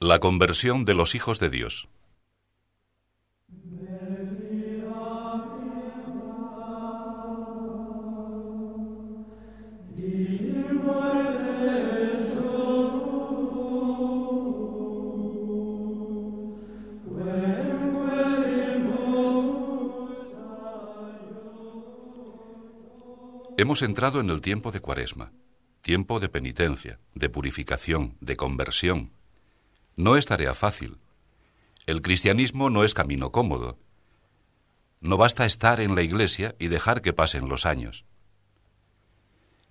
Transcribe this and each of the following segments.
La conversión de los hijos de Dios. Hemos entrado en el tiempo de Cuaresma, tiempo de penitencia, de purificación, de conversión. No es tarea fácil. El cristianismo no es camino cómodo. No basta estar en la iglesia y dejar que pasen los años.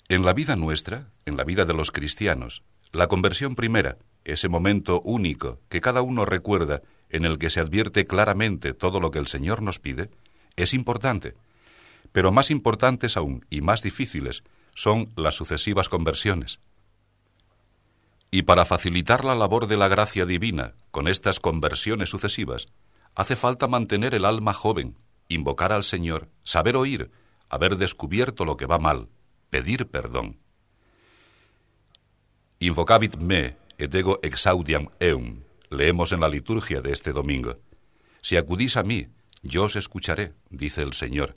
En la vida nuestra, en la vida de los cristianos, la conversión primera, ese momento único que cada uno recuerda en el que se advierte claramente todo lo que el Señor nos pide, es importante pero más importantes aún y más difíciles son las sucesivas conversiones. Y para facilitar la labor de la gracia divina con estas conversiones sucesivas, hace falta mantener el alma joven, invocar al Señor, saber oír, haber descubierto lo que va mal, pedir perdón. Invocavit me et ego exaudiam eum, leemos en la liturgia de este domingo. Si acudís a mí, yo os escucharé, dice el Señor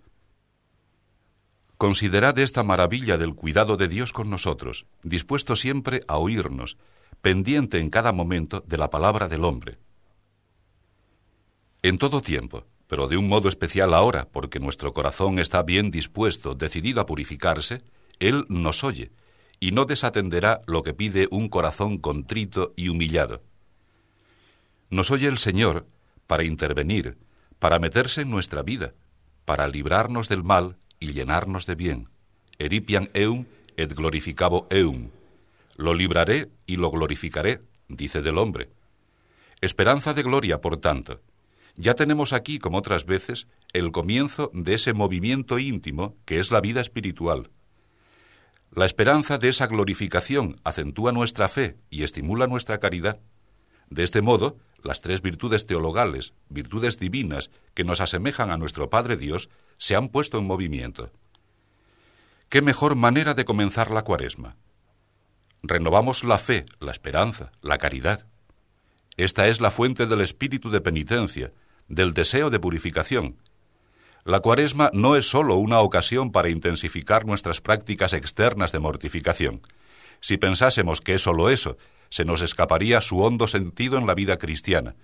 Considerad esta maravilla del cuidado de Dios con nosotros, dispuesto siempre a oírnos, pendiente en cada momento de la palabra del hombre. En todo tiempo, pero de un modo especial ahora, porque nuestro corazón está bien dispuesto, decidido a purificarse, Él nos oye y no desatenderá lo que pide un corazón contrito y humillado. Nos oye el Señor para intervenir, para meterse en nuestra vida, para librarnos del mal y llenarnos de bien. Eripian eum et glorificabo eum. Lo libraré y lo glorificaré, dice del hombre. Esperanza de gloria, por tanto. Ya tenemos aquí, como otras veces, el comienzo de ese movimiento íntimo que es la vida espiritual. La esperanza de esa glorificación acentúa nuestra fe y estimula nuestra caridad. De este modo, las tres virtudes teologales, virtudes divinas que nos asemejan a nuestro Padre Dios, se han puesto en movimiento. ¿Qué mejor manera de comenzar la cuaresma? Renovamos la fe, la esperanza, la caridad. Esta es la fuente del espíritu de penitencia, del deseo de purificación. La cuaresma no es sólo una ocasión para intensificar nuestras prácticas externas de mortificación. Si pensásemos que es sólo eso, se nos escaparía su hondo sentido en la vida cristiana,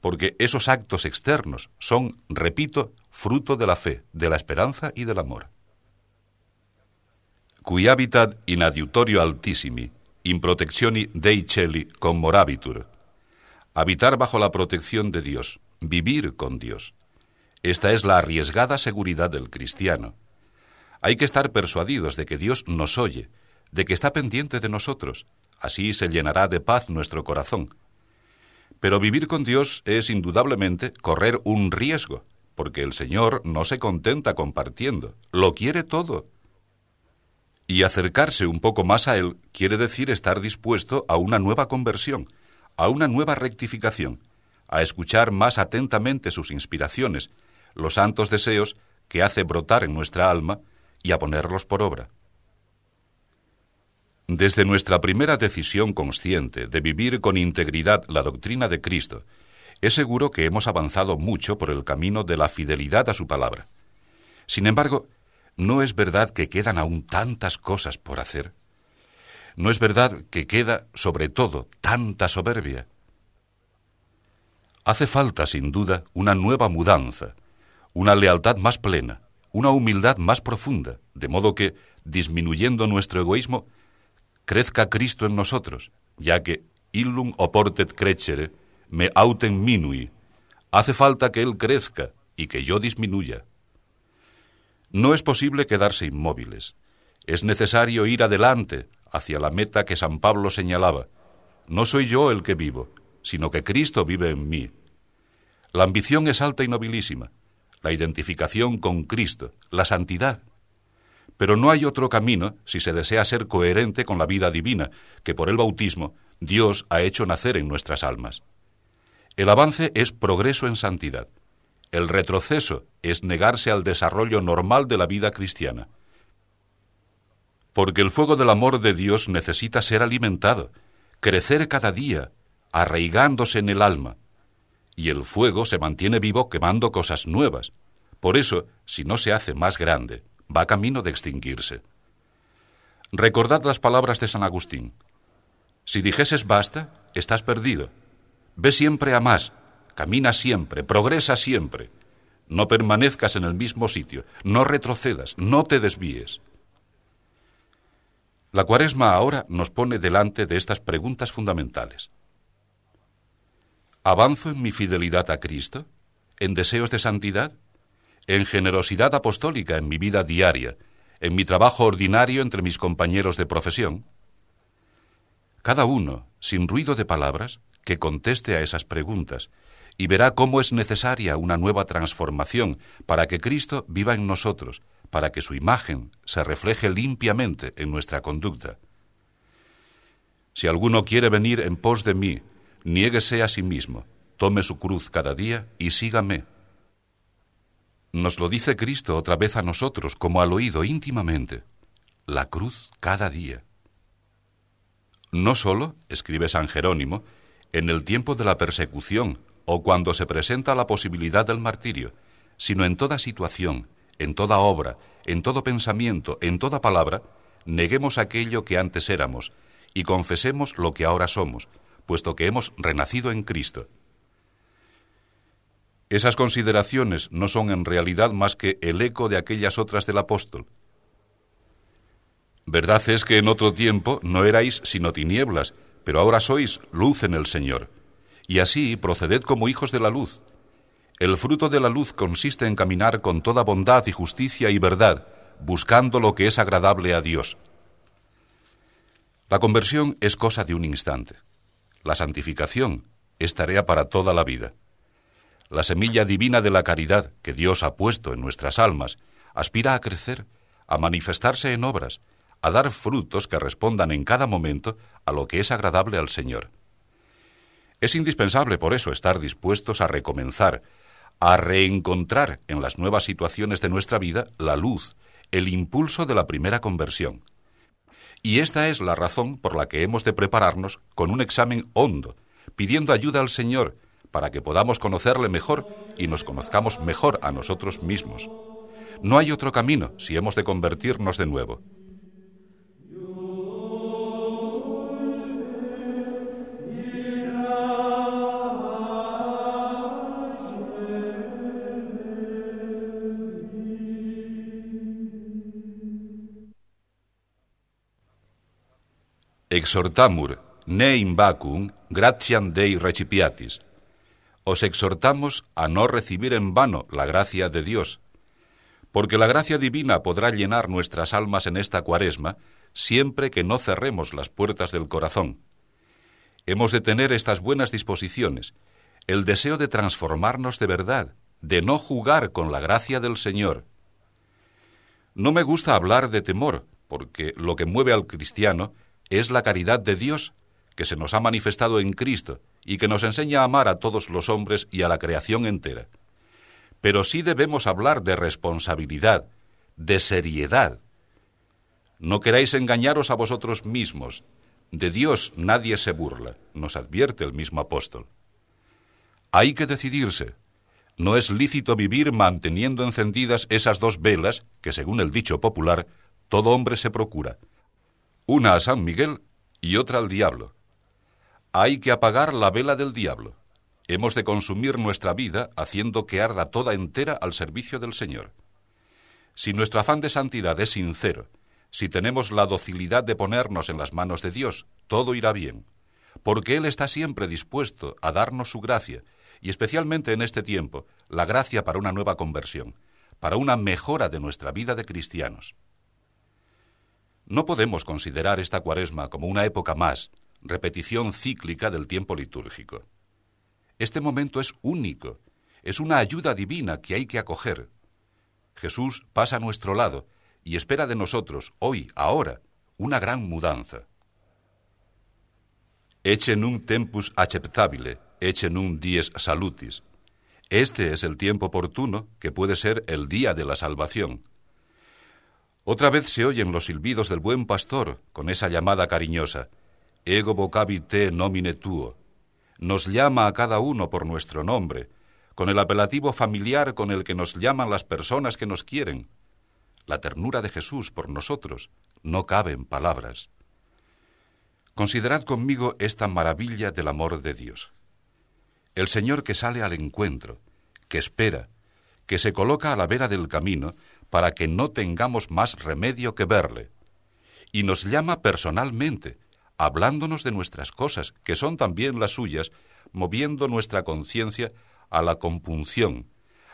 porque esos actos externos son, repito, fruto de la fe, de la esperanza y del amor. Cui habitat in adiutorio altissimi, in protectioni dei celi morabitur. Habitar bajo la protección de Dios, vivir con Dios. Esta es la arriesgada seguridad del cristiano. Hay que estar persuadidos de que Dios nos oye, de que está pendiente de nosotros, Así se llenará de paz nuestro corazón. Pero vivir con Dios es indudablemente correr un riesgo, porque el Señor no se contenta compartiendo, lo quiere todo. Y acercarse un poco más a Él quiere decir estar dispuesto a una nueva conversión, a una nueva rectificación, a escuchar más atentamente sus inspiraciones, los santos deseos que hace brotar en nuestra alma y a ponerlos por obra. Desde nuestra primera decisión consciente de vivir con integridad la doctrina de Cristo, es seguro que hemos avanzado mucho por el camino de la fidelidad a su palabra. Sin embargo, ¿no es verdad que quedan aún tantas cosas por hacer? ¿No es verdad que queda, sobre todo, tanta soberbia? Hace falta, sin duda, una nueva mudanza, una lealtad más plena, una humildad más profunda, de modo que, disminuyendo nuestro egoísmo, crezca Cristo en nosotros, ya que illum oportet crecere, me autem minui. Hace falta que Él crezca y que yo disminuya. No es posible quedarse inmóviles. Es necesario ir adelante hacia la meta que San Pablo señalaba. No soy yo el que vivo, sino que Cristo vive en mí. La ambición es alta y nobilísima, la identificación con Cristo, la santidad. Pero no hay otro camino si se desea ser coherente con la vida divina que por el bautismo Dios ha hecho nacer en nuestras almas. El avance es progreso en santidad. El retroceso es negarse al desarrollo normal de la vida cristiana. Porque el fuego del amor de Dios necesita ser alimentado, crecer cada día, arraigándose en el alma, y el fuego se mantiene vivo quemando cosas nuevas. Por eso, si no se hace más grande, va camino de extinguirse. Recordad las palabras de San Agustín. Si dijeses basta, estás perdido. Ve siempre a más, camina siempre, progresa siempre. No permanezcas en el mismo sitio, no retrocedas, no te desvíes. La cuaresma ahora nos pone delante de estas preguntas fundamentales. ¿Avanzo en mi fidelidad a Cristo? ¿En deseos de santidad? ¿En generosidad apostólica en mi vida diaria? ¿En mi trabajo ordinario entre mis compañeros de profesión? Cada uno, sin ruido de palabras, que conteste a esas preguntas y verá cómo es necesaria una nueva transformación para que Cristo viva en nosotros para que su imagen se refleje limpiamente en nuestra conducta. Si alguno quiere venir en pos de mí, niéguese a sí mismo, tome su cruz cada día y sígame. Nos lo dice Cristo otra vez a nosotros, como al oído íntimamente, la cruz cada día. No solo, escribe San Jerónimo, en el tiempo de la persecución o cuando se presenta la posibilidad del martirio, sino en toda situación, en toda obra, en todo pensamiento, en toda palabra, neguemos aquello que antes éramos y confesemos lo que ahora somos, puesto que hemos renacido en Cristo. Esas consideraciones no son en realidad más que el eco de aquellas otras del apóstol. Verdad es que en otro tiempo no erais sino tinieblas, pero ahora sois luz en el Señor. Y así proceded como hijos de la luz, el fruto de la luz consiste en caminar con toda bondad y justicia y verdad, buscando lo que es agradable a Dios. La conversión es cosa de un instante. La santificación es tarea para toda la vida. La semilla divina de la caridad que Dios ha puesto en nuestras almas aspira a crecer, a manifestarse en obras, a dar frutos que respondan en cada momento a lo que es agradable al Señor. Es indispensable por eso estar dispuestos a recomenzar, a reencontrar en las nuevas situaciones de nuestra vida la luz, el impulso de la primera conversión. Y esta es la razón por la que hemos de prepararnos con un examen hondo, pidiendo ayuda al Señor para que podamos conocerle mejor y nos conozcamos mejor a nosotros mismos. No hay otro camino si hemos de convertirnos de nuevo. Exhortamur, ne in vacum, gratiam Dei recipiatis. Os exhortamos a no recibir en vano la gracia de Dios, porque la gracia divina podrá llenar nuestras almas en esta cuaresma siempre que no cerremos las puertas del corazón. Hemos de tener estas buenas disposiciones, el deseo de transformarnos de verdad, de no jugar con la gracia del Señor. No me gusta hablar de temor, porque lo que mueve al cristiano es la caridad de Dios que se nos ha manifestado en Cristo y que nos enseña a amar a todos los hombres y a la creación entera. Pero sí debemos hablar de responsabilidad, de seriedad. No queráis engañaros a vosotros mismos. De Dios nadie se burla, nos advierte el mismo apóstol. Hay que decidirse. No es lícito vivir manteniendo encendidas esas dos velas que, según el dicho popular, todo hombre se procura, una a San Miguel y otra al diablo. Hay que apagar la vela del diablo. Hemos de consumir nuestra vida haciendo que arda toda entera al servicio del Señor. Si nuestro afán de santidad es sincero, si tenemos la docilidad de ponernos en las manos de Dios, todo irá bien, porque Él está siempre dispuesto a darnos su gracia, y especialmente en este tiempo, la gracia para una nueva conversión, para una mejora de nuestra vida de cristianos. No podemos considerar esta cuaresma como una época más, repetición cíclica del tiempo litúrgico. Este momento es único, es una ayuda divina que hay que acoger. Jesús pasa a nuestro lado y espera de nosotros, hoy, ahora, una gran mudanza. Echen un tempus acceptabile, echen un dies salutis. Este es el tiempo oportuno que puede ser el día de la salvación. Otra vez se oyen los silbidos del buen pastor con esa llamada cariñosa, Ego vocavi te nomine tuo. nos llama a cada uno por nuestro nombre, con el apelativo familiar con el que nos llaman las personas que nos quieren. La ternura de Jesús por nosotros no cabe en palabras. Considerad conmigo esta maravilla del amor de Dios. El Señor que sale al encuentro, que espera, que se coloca a la vera del camino para que no tengamos más remedio que verle, y nos llama personalmente, hablándonos de nuestras cosas, que son también las suyas, moviendo nuestra conciencia a la compunción,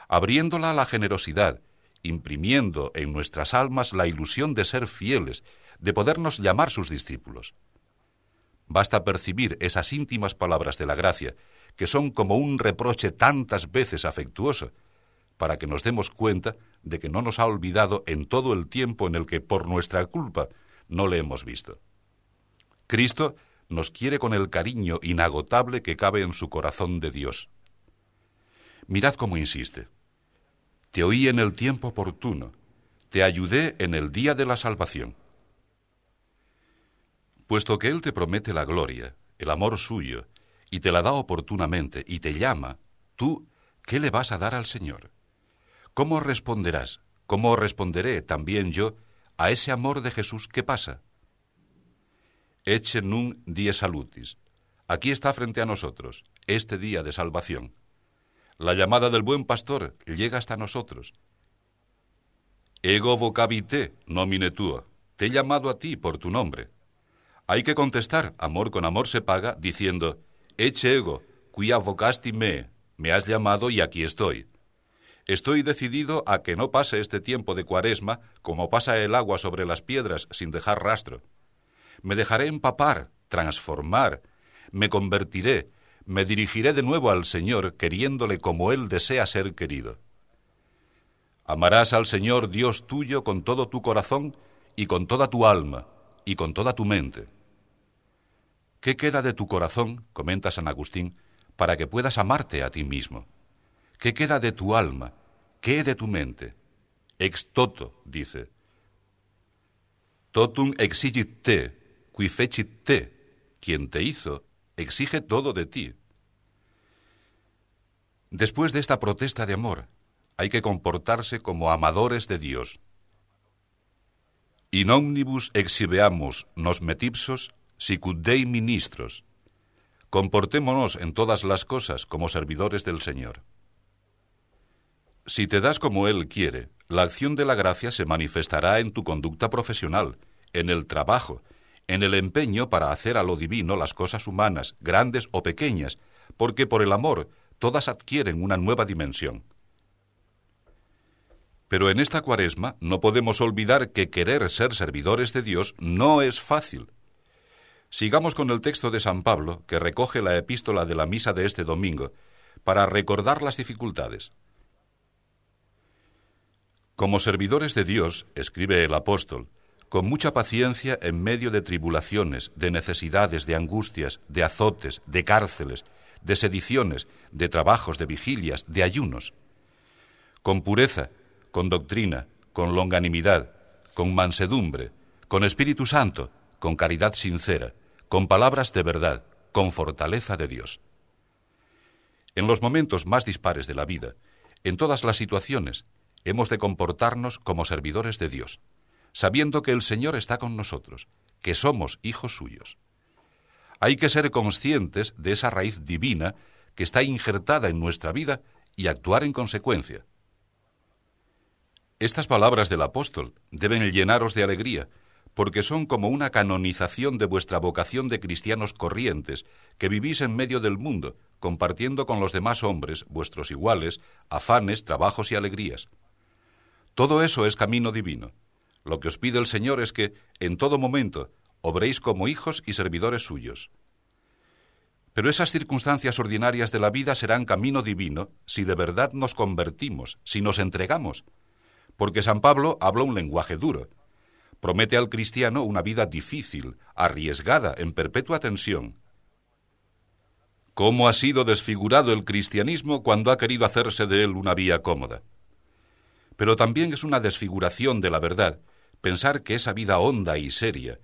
abriéndola a la generosidad, imprimiendo en nuestras almas la ilusión de ser fieles, de podernos llamar sus discípulos. Basta percibir esas íntimas palabras de la gracia, que son como un reproche tantas veces afectuoso, para que nos demos cuenta de que no nos ha olvidado en todo el tiempo en el que por nuestra culpa no le hemos visto. Cristo nos quiere con el cariño inagotable que cabe en su corazón de Dios. Mirad cómo insiste. Te oí en el tiempo oportuno, te ayudé en el día de la salvación. Puesto que Él te promete la gloria, el amor suyo, y te la da oportunamente, y te llama, tú, ¿qué le vas a dar al Señor? ¿Cómo responderás? ¿Cómo responderé también yo a ese amor de Jesús que pasa? Eche nun die salutis. Aquí está frente a nosotros, este día de salvación. La llamada del buen pastor llega hasta nosotros. Ego vocabite, nomine tuo. Te he llamado a ti por tu nombre. Hay que contestar, amor con amor se paga, diciendo, Eche ego, quia vocasti me, me has llamado y aquí estoy. Estoy decidido a que no pase este tiempo de cuaresma como pasa el agua sobre las piedras sin dejar rastro. Me dejaré empapar, transformar, me convertiré, me dirigiré de nuevo al Señor queriéndole como Él desea ser querido. Amarás al Señor Dios tuyo con todo tu corazón y con toda tu alma y con toda tu mente. ¿Qué queda de tu corazón, comenta San Agustín, para que puedas amarte a ti mismo? ¿Qué queda de tu alma? ¿Qué de tu mente? Ex toto, dice. Totum exigit te, qui fecit te, quien te hizo, exige todo de ti. Después de esta protesta de amor, hay que comportarse como amadores de Dios. In omnibus exhibeamus nos metipsos sicut Dei ministros. Comportémonos en todas las cosas como servidores del Señor. Si te das como Él quiere, la acción de la gracia se manifestará en tu conducta profesional, en el trabajo, en el empeño para hacer a lo divino las cosas humanas, grandes o pequeñas, porque por el amor todas adquieren una nueva dimensión. Pero en esta cuaresma no podemos olvidar que querer ser servidores de Dios no es fácil. Sigamos con el texto de San Pablo, que recoge la epístola de la misa de este domingo, para recordar las dificultades. Como servidores de Dios, escribe el apóstol, con mucha paciencia en medio de tribulaciones, de necesidades, de angustias, de azotes, de cárceles, de sediciones, de trabajos, de vigilias, de ayunos, con pureza, con doctrina, con longanimidad, con mansedumbre, con Espíritu Santo, con caridad sincera, con palabras de verdad, con fortaleza de Dios. En los momentos más dispares de la vida, en todas las situaciones, hemos de comportarnos como servidores de Dios, sabiendo que el Señor está con nosotros, que somos hijos suyos. Hay que ser conscientes de esa raíz divina que está injertada en nuestra vida y actuar en consecuencia. Estas palabras del apóstol deben llenaros de alegría, porque son como una canonización de vuestra vocación de cristianos corrientes, que vivís en medio del mundo, compartiendo con los demás hombres, vuestros iguales, afanes, trabajos y alegrías. Todo eso es camino divino. Lo que os pide el Señor es que, en todo momento, obréis como hijos y servidores suyos. Pero esas circunstancias ordinarias de la vida serán camino divino si de verdad nos convertimos, si nos entregamos. Porque San Pablo habla un lenguaje duro. Promete al cristiano una vida difícil, arriesgada, en perpetua tensión. ¿Cómo ha sido desfigurado el cristianismo cuando ha querido hacerse de él una vía cómoda? pero también es una desfiguración de la verdad pensar que esa vida honda y seria,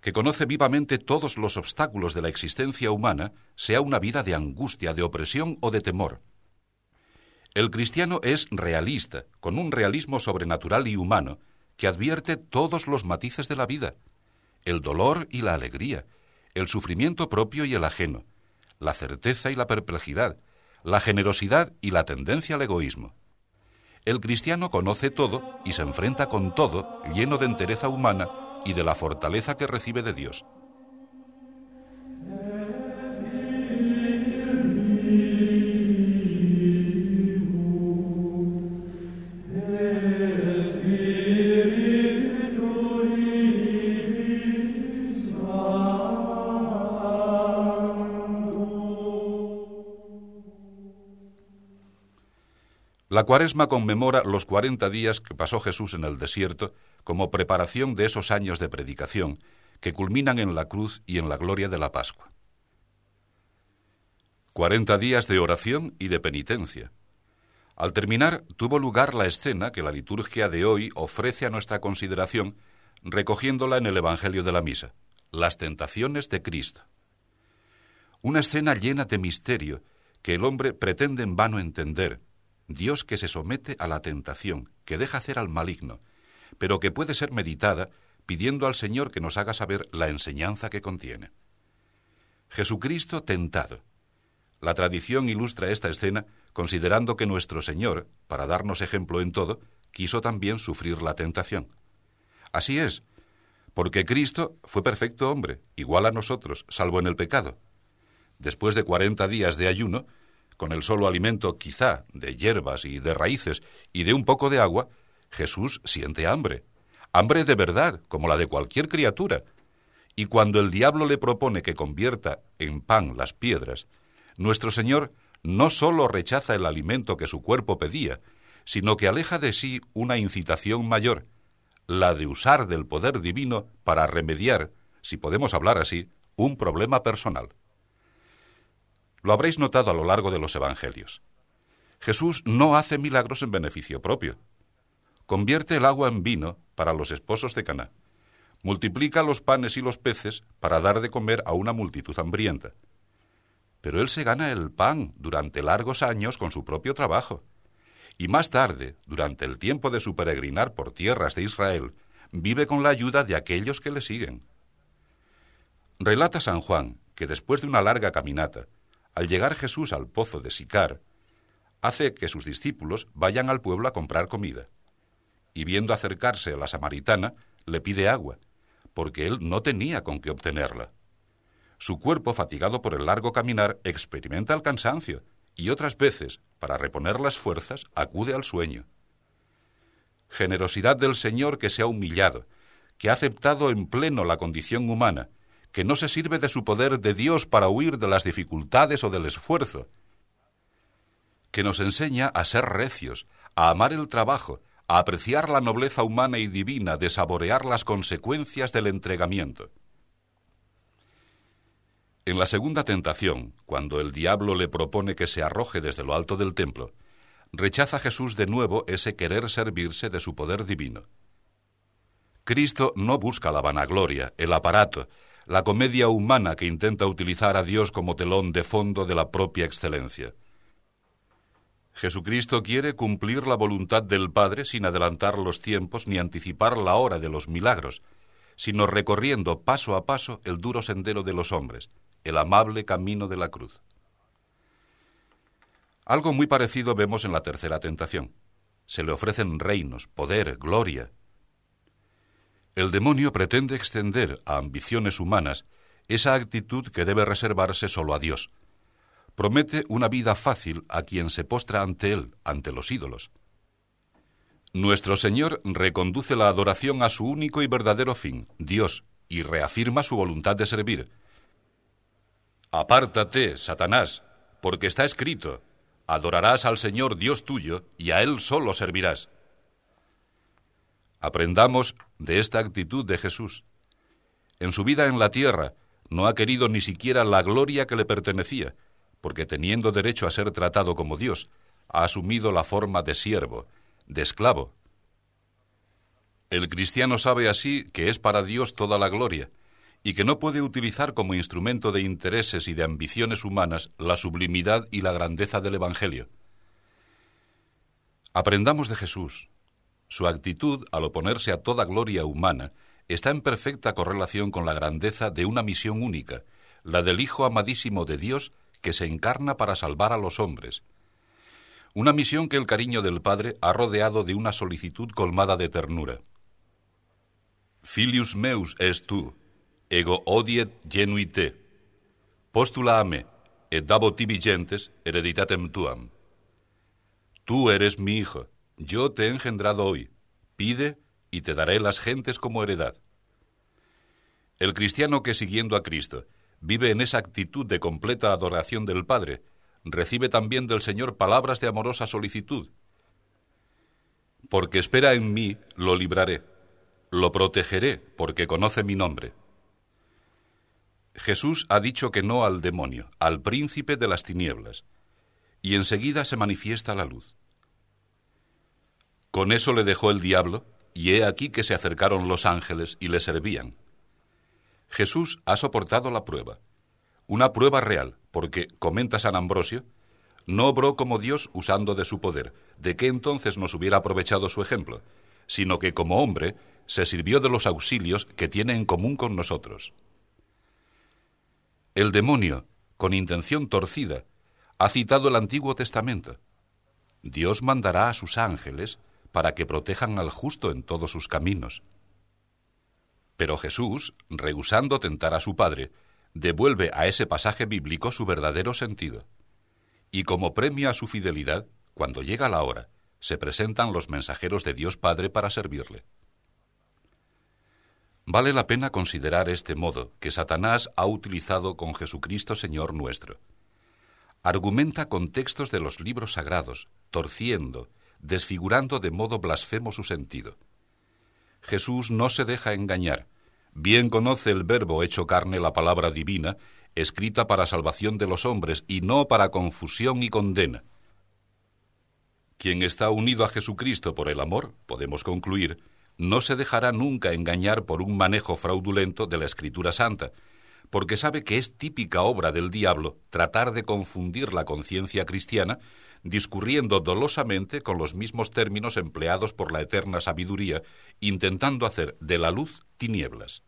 que conoce vivamente todos los obstáculos de la existencia humana, sea una vida de angustia, de opresión o de temor. El cristiano es realista, con un realismo sobrenatural y humano, que advierte todos los matices de la vida, el dolor y la alegría, el sufrimiento propio y el ajeno, la certeza y la perplejidad, la generosidad y la tendencia al egoísmo. El cristiano conoce todo y se enfrenta con todo lleno de entereza humana y de la fortaleza que recibe de Dios. La cuaresma conmemora los cuarenta días que pasó Jesús en el desierto como preparación de esos años de predicación que culminan en la cruz y en la gloria de la Pascua. Cuarenta días de oración y de penitencia. Al terminar, tuvo lugar la escena que la liturgia de hoy ofrece a nuestra consideración, recogiéndola en el Evangelio de la Misa, las tentaciones de Cristo. Una escena llena de misterio que el hombre pretende en vano entender, Dios que se somete a la tentación, que deja hacer al maligno, pero que puede ser meditada pidiendo al Señor que nos haga saber la enseñanza que contiene. Jesucristo tentado. La tradición ilustra esta escena considerando que nuestro Señor, para darnos ejemplo en todo, quiso también sufrir la tentación. Así es, porque Cristo fue perfecto hombre, igual a nosotros, salvo en el pecado. Después de cuarenta días de ayuno, con el solo alimento quizá de hierbas y de raíces y de un poco de agua, Jesús siente hambre, hambre de verdad, como la de cualquier criatura. Y cuando el diablo le propone que convierta en pan las piedras, nuestro Señor no sólo rechaza el alimento que su cuerpo pedía, sino que aleja de sí una incitación mayor, la de usar del poder divino para remediar, si podemos hablar así, un problema personal. Lo habréis notado a lo largo de los Evangelios. Jesús no hace milagros en beneficio propio. Convierte el agua en vino para los esposos de Caná. Multiplica los panes y los peces para dar de comer a una multitud hambrienta. Pero él se gana el pan durante largos años con su propio trabajo. Y más tarde, durante el tiempo de su peregrinar por tierras de Israel, vive con la ayuda de aquellos que le siguen. Relata San Juan que después de una larga caminata, al llegar Jesús al pozo de Sicar, hace que sus discípulos vayan al pueblo a comprar comida. Y viendo acercarse a la samaritana, le pide agua, porque él no tenía con qué obtenerla. Su cuerpo, fatigado por el largo caminar, experimenta el cansancio y otras veces, para reponer las fuerzas, acude al sueño. Generosidad del Señor que se ha humillado, que ha aceptado en pleno la condición humana que no se sirve de su poder de Dios para huir de las dificultades o del esfuerzo, que nos enseña a ser recios, a amar el trabajo, a apreciar la nobleza humana y divina, de saborear las consecuencias del entregamiento. En la segunda tentación, cuando el diablo le propone que se arroje desde lo alto del templo, rechaza Jesús de nuevo ese querer servirse de su poder divino. Cristo no busca la vanagloria, el aparato, la comedia humana que intenta utilizar a Dios como telón de fondo de la propia excelencia. Jesucristo quiere cumplir la voluntad del Padre sin adelantar los tiempos ni anticipar la hora de los milagros, sino recorriendo paso a paso el duro sendero de los hombres, el amable camino de la cruz. Algo muy parecido vemos en la tercera tentación. Se le ofrecen reinos, poder, gloria, el demonio pretende extender a ambiciones humanas esa actitud que debe reservarse solo a Dios. Promete una vida fácil a quien se postra ante Él, ante los ídolos. Nuestro Señor reconduce la adoración a su único y verdadero fin, Dios, y reafirma su voluntad de servir. Apártate, Satanás, porque está escrito, adorarás al Señor Dios tuyo, y a Él solo servirás. Aprendamos de esta actitud de Jesús. En su vida en la tierra no ha querido ni siquiera la gloria que le pertenecía, porque teniendo derecho a ser tratado como Dios, ha asumido la forma de siervo, de esclavo. El cristiano sabe así que es para Dios toda la gloria, y que no puede utilizar como instrumento de intereses y de ambiciones humanas la sublimidad y la grandeza del Evangelio. Aprendamos de Jesús. Su actitud, al oponerse a toda gloria humana, está en perfecta correlación con la grandeza de una misión única, la del Hijo amadísimo de Dios que se encarna para salvar a los hombres. Una misión que el cariño del Padre ha rodeado de una solicitud colmada de ternura. Filius meus es tú, ego odiet genuite. Postula ame, et dabo tibi gentes hereditatem tuam. Tú eres mi hijo, yo te he engendrado hoy. Pide y te daré las gentes como heredad. El cristiano que siguiendo a Cristo vive en esa actitud de completa adoración del Padre, recibe también del Señor palabras de amorosa solicitud. Porque espera en mí, lo libraré, lo protegeré, porque conoce mi nombre. Jesús ha dicho que no al demonio, al príncipe de las tinieblas, y enseguida se manifiesta la luz. Con eso le dejó el diablo, y he aquí que se acercaron los ángeles y le servían. Jesús ha soportado la prueba, una prueba real, porque, comenta San Ambrosio, no obró como Dios usando de su poder, de que entonces nos hubiera aprovechado su ejemplo, sino que como hombre se sirvió de los auxilios que tiene en común con nosotros. El demonio, con intención torcida, ha citado el Antiguo Testamento. Dios mandará a sus ángeles para que protejan al justo en todos sus caminos. Pero Jesús, rehusando tentar a su Padre, devuelve a ese pasaje bíblico su verdadero sentido. Y como premio a su fidelidad, cuando llega la hora, se presentan los mensajeros de Dios Padre para servirle. Vale la pena considerar este modo que Satanás ha utilizado con Jesucristo Señor nuestro. Argumenta con textos de los libros sagrados, torciendo, desfigurando de modo blasfemo su sentido. Jesús no se deja engañar, bien conoce el verbo hecho carne la palabra divina, escrita para salvación de los hombres y no para confusión y condena. Quien está unido a Jesucristo por el amor, podemos concluir, no se dejará nunca engañar por un manejo fraudulento de la Escritura Santa, porque sabe que es típica obra del diablo tratar de confundir la conciencia cristiana discurriendo dolosamente con los mismos términos empleados por la eterna sabiduría, intentando hacer de la luz tinieblas.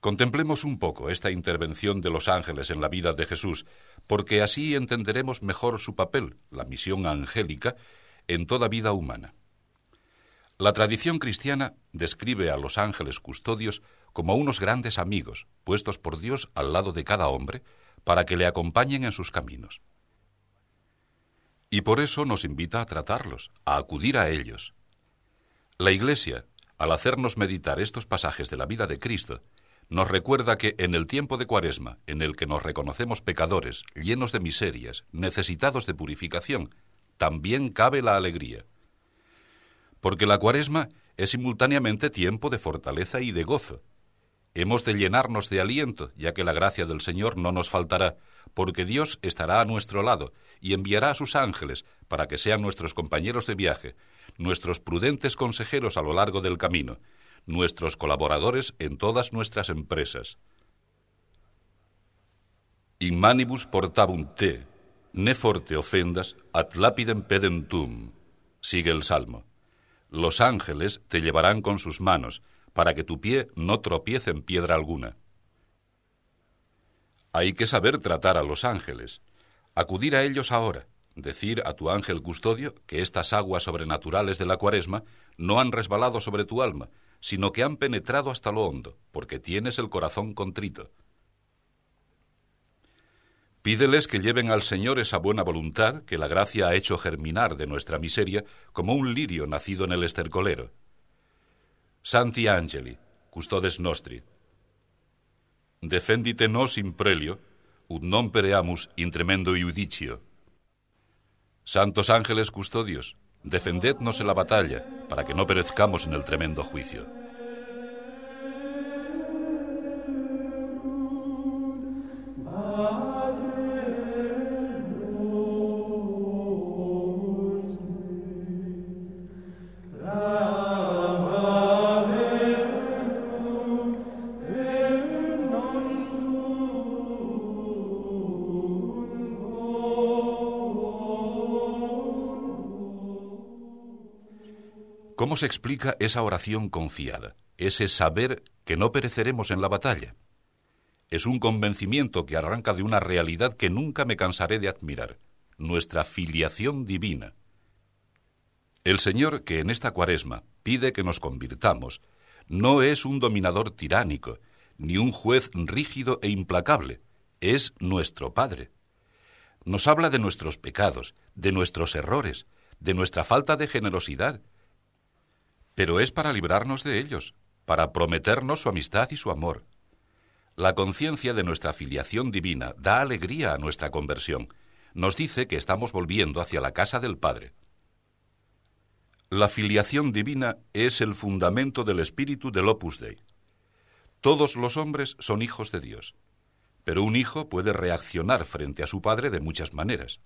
Contemplemos un poco esta intervención de los ángeles en la vida de Jesús, porque así entenderemos mejor su papel, la misión angélica, en toda vida humana. La tradición cristiana describe a los ángeles custodios como unos grandes amigos, puestos por Dios al lado de cada hombre, para que le acompañen en sus caminos. Y por eso nos invita a tratarlos, a acudir a ellos. La Iglesia, al hacernos meditar estos pasajes de la vida de Cristo, nos recuerda que en el tiempo de Cuaresma, en el que nos reconocemos pecadores, llenos de miserias, necesitados de purificación, también cabe la alegría. Porque la Cuaresma es simultáneamente tiempo de fortaleza y de gozo. Hemos de llenarnos de aliento, ya que la gracia del Señor no nos faltará, porque Dios estará a nuestro lado y enviará a sus ángeles para que sean nuestros compañeros de viaje, nuestros prudentes consejeros a lo largo del camino, nuestros colaboradores en todas nuestras empresas. In manibus portabunt te, ne forte ofendas, ad lapidem pedem tum. Sigue el salmo. Los ángeles te llevarán con sus manos, para que tu pie no tropiece en piedra alguna. Hay que saber tratar a los ángeles, acudir a ellos ahora, decir a tu ángel custodio que estas aguas sobrenaturales de la cuaresma no han resbalado sobre tu alma, sino que han penetrado hasta lo hondo, porque tienes el corazón contrito. Pídeles que lleven al Señor esa buena voluntad que la gracia ha hecho germinar de nuestra miseria como un lirio nacido en el estercolero. Santi Angeli, custodes nostri, defendite nos in prelio, ut non pereamus in tremendo iudicio. Santos ángeles custodios, defendednos en la batalla, para que no perezcamos en el tremendo juicio. ¿Cómo se explica esa oración confiada, ese saber que no pereceremos en la batalla? Es un convencimiento que arranca de una realidad que nunca me cansaré de admirar, nuestra filiación divina. El Señor, que en esta cuaresma pide que nos convirtamos, no es un dominador tiránico, ni un juez rígido e implacable, es nuestro Padre. Nos habla de nuestros pecados, de nuestros errores, de nuestra falta de generosidad, pero es para librarnos de ellos, para prometernos su amistad y su amor. La conciencia de nuestra filiación divina da alegría a nuestra conversión, nos dice que estamos volviendo hacia la casa del Padre. La filiación divina es el fundamento del espíritu del Opus Dei. Todos los hombres son hijos de Dios, pero un hijo puede reaccionar frente a su padre de muchas maneras.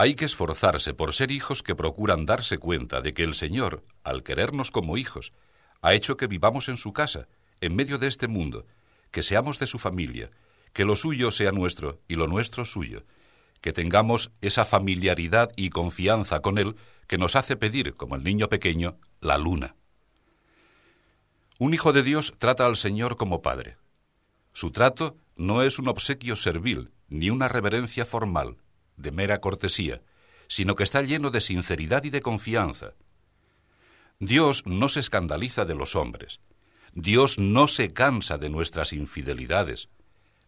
Hay que esforzarse por ser hijos que procuran darse cuenta de que el Señor, al querernos como hijos, ha hecho que vivamos en su casa, en medio de este mundo, que seamos de su familia, que lo suyo sea nuestro y lo nuestro suyo, que tengamos esa familiaridad y confianza con Él que nos hace pedir, como el niño pequeño, la luna. Un hijo de Dios trata al Señor como Padre. Su trato no es un obsequio servil, ni una reverencia formal, de mera cortesía, sino que está lleno de sinceridad y de confianza. Dios no se escandaliza de los hombres. Dios no se cansa de nuestras infidelidades.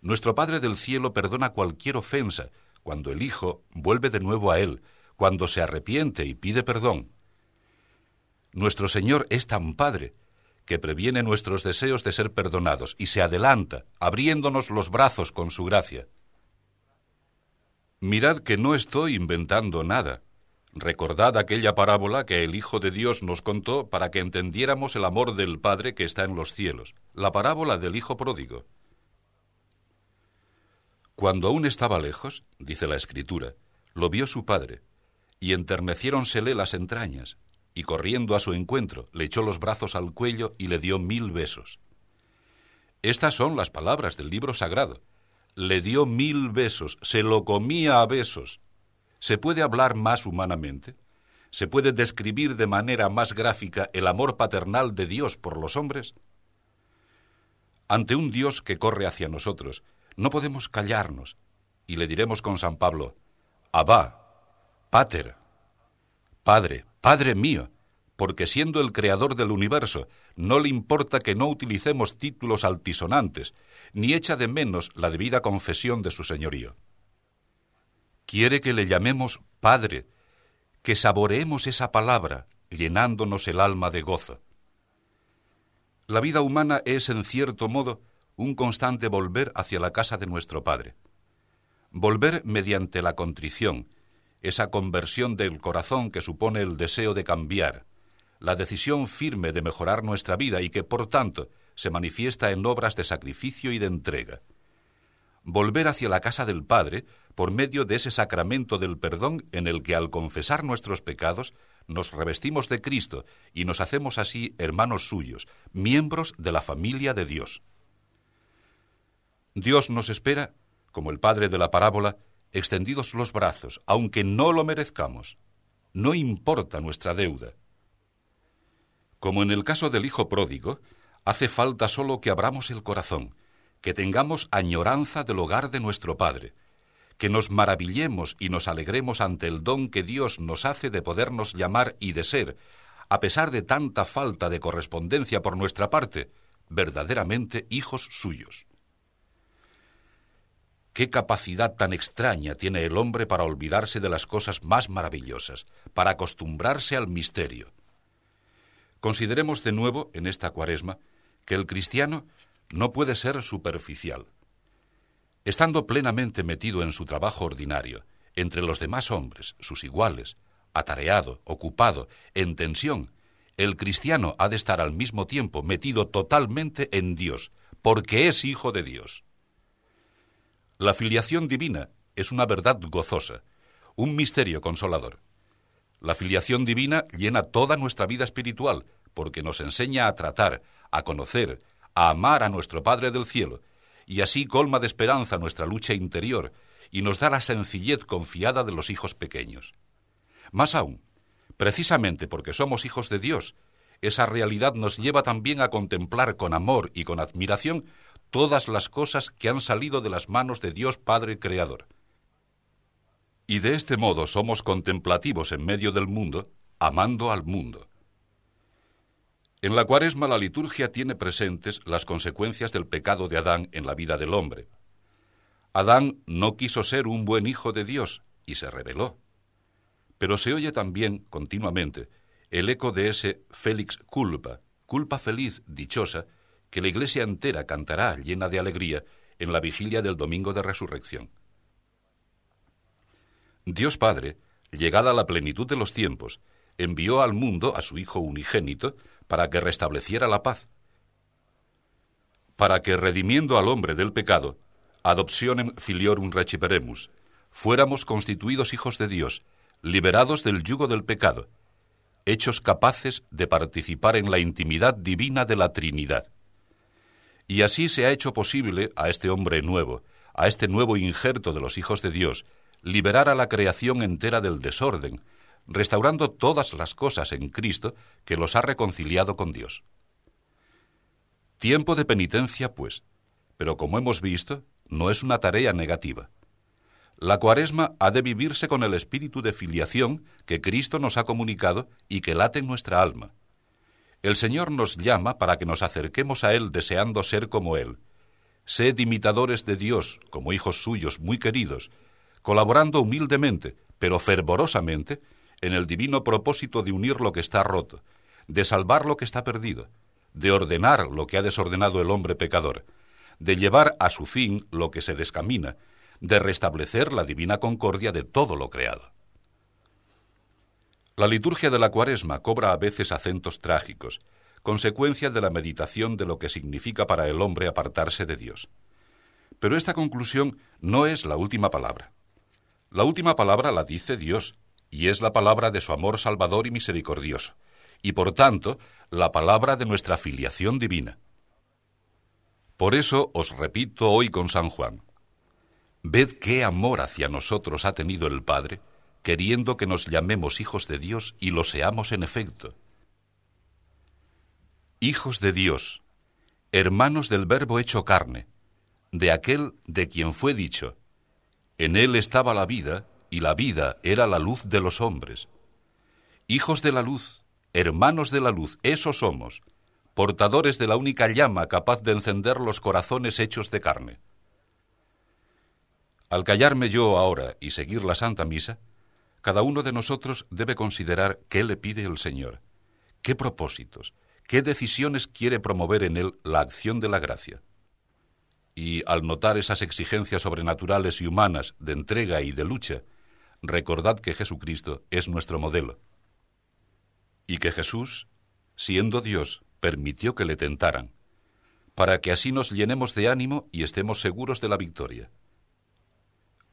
Nuestro Padre del Cielo perdona cualquier ofensa cuando el Hijo vuelve de nuevo a Él, cuando se arrepiente y pide perdón. Nuestro Señor es tan Padre que previene nuestros deseos de ser perdonados y se adelanta, abriéndonos los brazos con su gracia. Mirad que no estoy inventando nada. Recordad aquella parábola que el Hijo de Dios nos contó para que entendiéramos el amor del Padre que está en los cielos, la parábola del Hijo pródigo. Cuando aún estaba lejos, dice la Escritura, lo vio su padre, y enterneciéronsele las entrañas, y corriendo a su encuentro, le echó los brazos al cuello y le dio mil besos. Estas son las palabras del libro sagrado, le dio mil besos, se lo comía a besos. ¿Se puede hablar más humanamente? ¿Se puede describir de manera más gráfica el amor paternal de Dios por los hombres? Ante un Dios que corre hacia nosotros, no podemos callarnos, y le diremos con San Pablo, Abba, Pater, Padre, Padre mío, porque siendo el creador del universo, no le importa que no utilicemos títulos altisonantes, ni echa de menos la debida confesión de su señorío. Quiere que le llamemos Padre, que saboreemos esa palabra, llenándonos el alma de gozo. La vida humana es, en cierto modo, un constante volver hacia la casa de nuestro Padre. Volver mediante la contrición, esa conversión del corazón que supone el deseo de cambiar, la decisión firme de mejorar nuestra vida y que, por tanto, se manifiesta en obras de sacrificio y de entrega. Volver hacia la casa del Padre por medio de ese sacramento del perdón en el que al confesar nuestros pecados nos revestimos de Cristo y nos hacemos así hermanos suyos, miembros de la familia de Dios. Dios nos espera, como el Padre de la parábola, extendidos los brazos, aunque no lo merezcamos. No importa nuestra deuda. Como en el caso del Hijo pródigo, Hace falta solo que abramos el corazón, que tengamos añoranza del hogar de nuestro Padre, que nos maravillemos y nos alegremos ante el don que Dios nos hace de podernos llamar y de ser, a pesar de tanta falta de correspondencia por nuestra parte, verdaderamente hijos suyos. Qué capacidad tan extraña tiene el hombre para olvidarse de las cosas más maravillosas, para acostumbrarse al misterio. Consideremos de nuevo, en esta cuaresma, que el cristiano no puede ser superficial. Estando plenamente metido en su trabajo ordinario, entre los demás hombres, sus iguales, atareado, ocupado, en tensión, el cristiano ha de estar al mismo tiempo metido totalmente en Dios, porque es hijo de Dios. La filiación divina es una verdad gozosa, un misterio consolador. La filiación divina llena toda nuestra vida espiritual, porque nos enseña a tratar, a conocer, a amar a nuestro Padre del Cielo, y así colma de esperanza nuestra lucha interior y nos da la sencillez confiada de los hijos pequeños. Más aún, Precisamente porque somos hijos de Dios, esa realidad nos lleva también a contemplar con amor y con admiración todas las cosas que han salido de las manos de Dios Padre Creador. Y de este modo somos contemplativos en medio del mundo, amando al mundo. En la cuaresma la liturgia tiene presentes las consecuencias del pecado de Adán en la vida del hombre. Adán no quiso ser un buen hijo de Dios y se rebeló. Pero se oye también continuamente el eco de ese Félix culpa, culpa feliz, dichosa, que la iglesia entera cantará llena de alegría en la vigilia del domingo de resurrección. Dios Padre, llegada a la plenitud de los tiempos, envió al mundo a su Hijo unigénito para que restableciera la paz, para que, redimiendo al hombre del pecado, adoptionem filiorum reciperemus, fuéramos constituidos hijos de Dios, liberados del yugo del pecado, hechos capaces de participar en la intimidad divina de la Trinidad. Y así se ha hecho posible a este hombre nuevo, a este nuevo injerto de los hijos de Dios, liberar a la creación entera del desorden, restaurando todas las cosas en Cristo que los ha reconciliado con Dios. Tiempo de penitencia, pues, pero como hemos visto, no es una tarea negativa. La cuaresma ha de vivirse con el espíritu de filiación que Cristo nos ha comunicado y que late en nuestra alma. El Señor nos llama para que nos acerquemos a Él deseando ser como Él. Sed imitadores de Dios, como hijos suyos muy queridos, colaborando humildemente, pero fervorosamente, en el divino propósito de unir lo que está roto, de salvar lo que está perdido, de ordenar lo que ha desordenado el hombre pecador, de llevar a su fin lo que se descamina, de restablecer la divina concordia de todo lo creado. La liturgia de la cuaresma cobra a veces acentos trágicos, consecuencia de la meditación de lo que significa para el hombre apartarse de Dios. Pero esta conclusión no es la última palabra. La última palabra la dice Dios, y es la palabra de su amor salvador y misericordioso, y por tanto la palabra de nuestra filiación divina. Por eso os repito hoy con San Juan, Ved qué amor hacia nosotros ha tenido el Padre, queriendo que nos llamemos hijos de Dios y lo seamos en efecto. Hijos de Dios, hermanos del Verbo hecho carne, de aquel de quien fue dicho, en él estaba la vida, y la vida era la luz de los hombres. Hijos de la luz, hermanos de la luz, esos somos, portadores de la única llama capaz de encender los corazones hechos de carne. Al callarme yo ahora y seguir la Santa Misa, cada uno de nosotros debe considerar qué le pide el Señor, qué propósitos, qué decisiones quiere promover en él la acción de la gracia. Y al notar esas exigencias sobrenaturales y humanas de entrega y de lucha, recordad que Jesucristo es nuestro modelo. Y que Jesús, siendo Dios, permitió que le tentaran, para que así nos llenemos de ánimo y estemos seguros de la victoria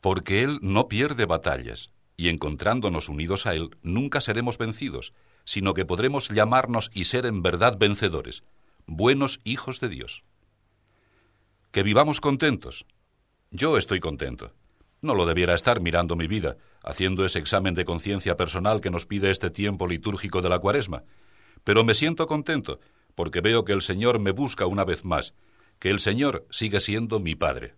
porque Él no pierde batallas, y encontrándonos unidos a Él, nunca seremos vencidos, sino que podremos llamarnos y ser en verdad vencedores, buenos hijos de Dios. Que vivamos contentos. Yo estoy contento. No lo debiera estar mirando mi vida, haciendo ese examen de conciencia personal que nos pide este tiempo litúrgico de la cuaresma, pero me siento contento, porque veo que el Señor me busca una vez más, que el Señor sigue siendo mi Padre.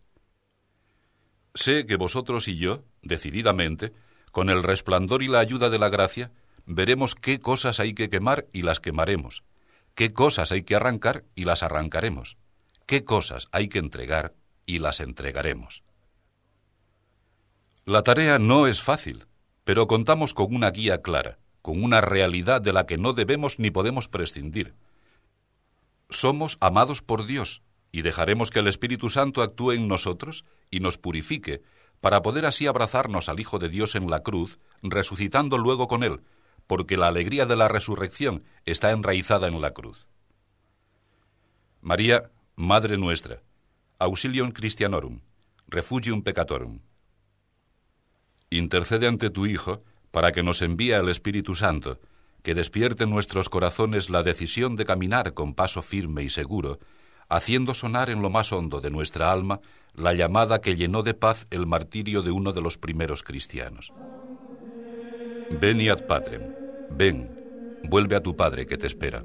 Sé que vosotros y yo, decididamente, con el resplandor y la ayuda de la gracia, veremos qué cosas hay que quemar y las quemaremos, qué cosas hay que arrancar y las arrancaremos, qué cosas hay que entregar y las entregaremos. La tarea no es fácil, pero contamos con una guía clara, con una realidad de la que no debemos ni podemos prescindir. Somos amados por Dios y dejaremos que el Espíritu Santo actúe en nosotros y nos purifique, para poder así abrazarnos al Hijo de Dios en la cruz, resucitando luego con Él, porque la alegría de la resurrección está enraizada en la cruz. María, Madre nuestra, auxilium Christianorum, refugium peccatorum. Intercede ante tu Hijo para que nos envíe el Espíritu Santo, que despierte en nuestros corazones la decisión de caminar con paso firme y seguro, haciendo sonar en lo más hondo de nuestra alma la llamada que llenó de paz el martirio de uno de los primeros cristianos. Veniat Patrem, Ven, vuelve a tu padre que te espera.